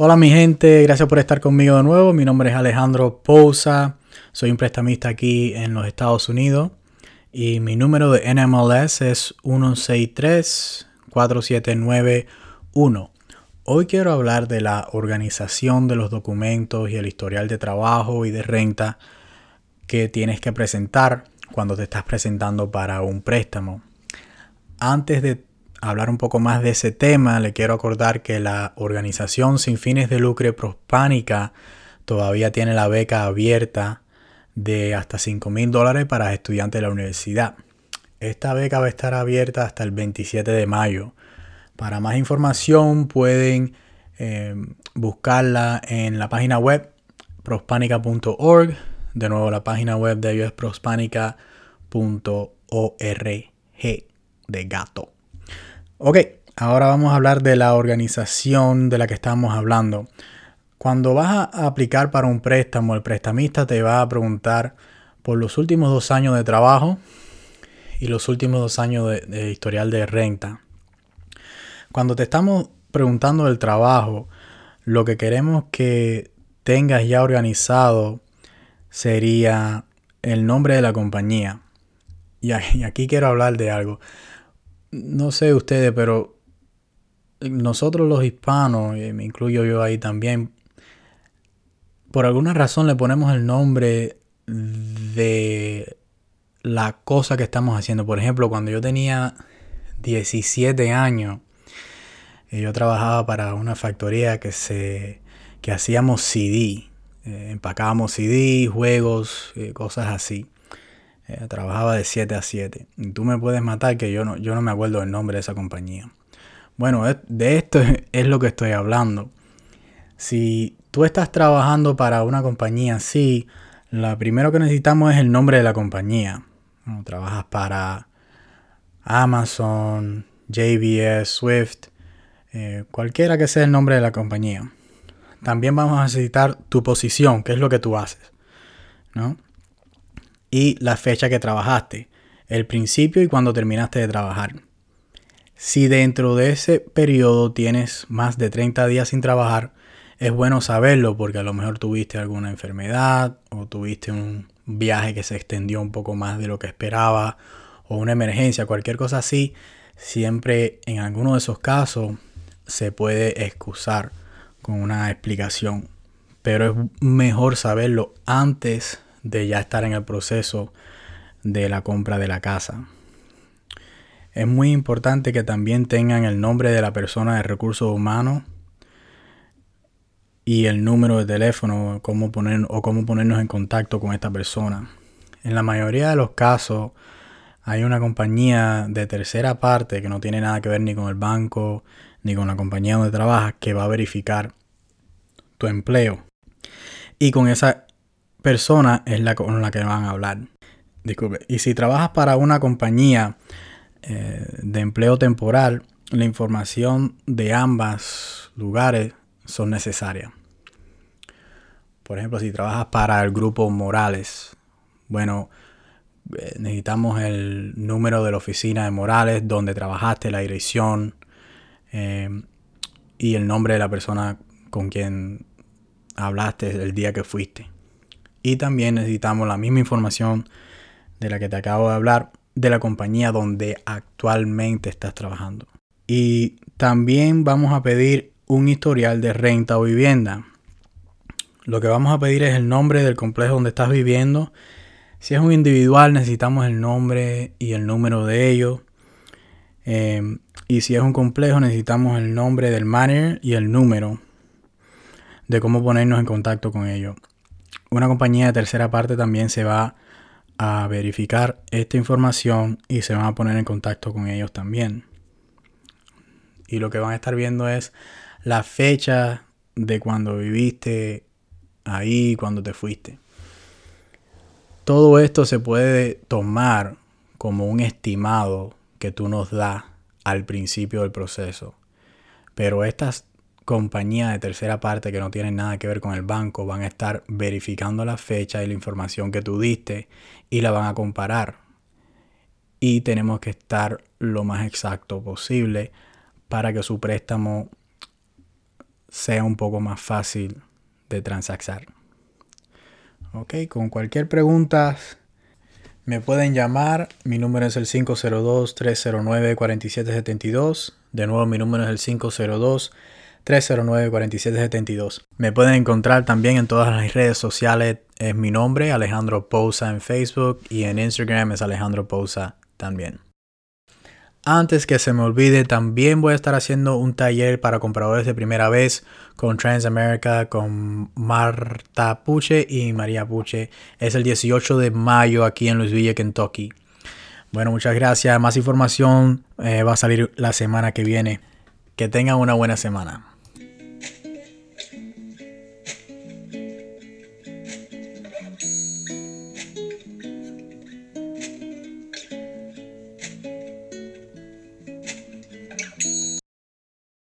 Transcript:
Hola mi gente, gracias por estar conmigo de nuevo. Mi nombre es Alejandro Pousa, soy un prestamista aquí en los Estados Unidos y mi número de NMLS es 163-4791. Hoy quiero hablar de la organización de los documentos y el historial de trabajo y de renta que tienes que presentar cuando te estás presentando para un préstamo. Antes de hablar un poco más de ese tema, le quiero acordar que la organización sin fines de lucro Prospánica todavía tiene la beca abierta de hasta 5 mil dólares para estudiantes de la universidad. Esta beca va a estar abierta hasta el 27 de mayo. Para más información pueden eh, buscarla en la página web prospanica.org. De nuevo, la página web de ellos es prospanica.org de gato. Ok, ahora vamos a hablar de la organización de la que estamos hablando. Cuando vas a aplicar para un préstamo, el prestamista te va a preguntar por los últimos dos años de trabajo y los últimos dos años de, historial de renta. Cuando te estamos preguntando del trabajo, lo que queremos que tengas ya organizado sería el nombre de la compañía. Y aquí quiero hablar de algo no sé ustedes, pero nosotros los hispanos, y me incluyo yo ahí también, por alguna razón le ponemos el nombre de la cosa que estamos haciendo. Por ejemplo, cuando yo tenía 17 años, eh, yo trabajaba para una factoría que se que hacíamos CD, eh, empacábamos CD, juegos, eh, cosas así. Eh, trabajaba de 7 a 7. Y tú me puedes matar que yo no, yo no me acuerdo el nombre de esa compañía. Bueno, de esto es lo que estoy hablando. Si tú estás trabajando para una compañía así, lo primero que necesitamos es el nombre de la compañía. trabajas para Amazon, JBS, Swift, eh, cualquiera que sea el nombre de la compañía. También vamos a necesitar tu posición, que es lo que tú haces. ¿no? Y la fecha que trabajaste, el principio y cuando terminaste de trabajar. Si dentro de ese periodo tienes más de 30 días sin trabajar, es bueno saberlo porque a lo mejor tuviste alguna enfermedad o tuviste un viaje que se extendió un poco más de lo que esperaba o una emergencia, cualquier cosa así, siempre en alguno de esos casos se puede excusar con una explicación. Pero es mejor saberlo antes de ya estar en el proceso de la compra de la casa. Es muy importante que también tengan el nombre de la persona de recursos humanos y el número de teléfono cómo poner, o cómo ponernos en contacto con esta persona. En la mayoría de los casos hay una compañía de tercera parte que no tiene nada que ver ni con el banco ni con la compañía donde trabajas que va a verificar tu empleo. Y con esa persona es la con la que van a hablar. Disculpe. Y si trabajas para una compañía eh, de empleo temporal, la información de ambos lugares son necesarias. Por ejemplo, si trabajas para el grupo Morales, bueno, eh, necesitamos el número de la oficina de Morales, donde trabajaste, la dirección eh, y el nombre de la persona con quien hablaste el día que fuiste. Y también necesitamos la misma información de la que te acabo de hablar de la compañía donde actualmente estás trabajando. Y también vamos a pedir un historial de renta o vivienda. Lo que vamos a pedir es el nombre del complejo donde estás viviendo. Si es un individual necesitamos el nombre y el número de ellos. Em, y si es un complejo necesitamos el nombre del manager y el número de cómo ponernos en contacto con ellos una compañía de tercera parte también se va a verificar esta información y se van a poner en contacto con ellos también. Y lo que van a estar viendo es la fecha de cuando viviste ahí, cuando te fuiste. Todo esto se puede tomar como un estimado que tú nos das al principio del proceso. Pero estas compañía de tercera parte que no tienen nada que ver con el banco van a estar verificando la fecha y la información que tú diste y la van a comparar. Y tenemos que estar lo más exacto posible para que su préstamo sea un poco más fácil de transaccionar. Ok, con cualquier pregunta me pueden llamar. Mi número es el 502-309-4772. De nuevo, mi número es el 502-309-4772. Me pueden encontrar también en todas las redes sociales. Es mi nombre, Alejandro Pousa en Facebook y en Instagram es Alejandro Pousa también. Antes que se me olvide, también voy a estar haciendo un taller para compradores de primera vez con Transamerica, con Marta Puche y María Puche. Es el 18 de mayo aquí en Louisville, Kentucky. Bueno, muchas gracias. Más información eh, va a salir la semana que viene. Que tengan una buena semana.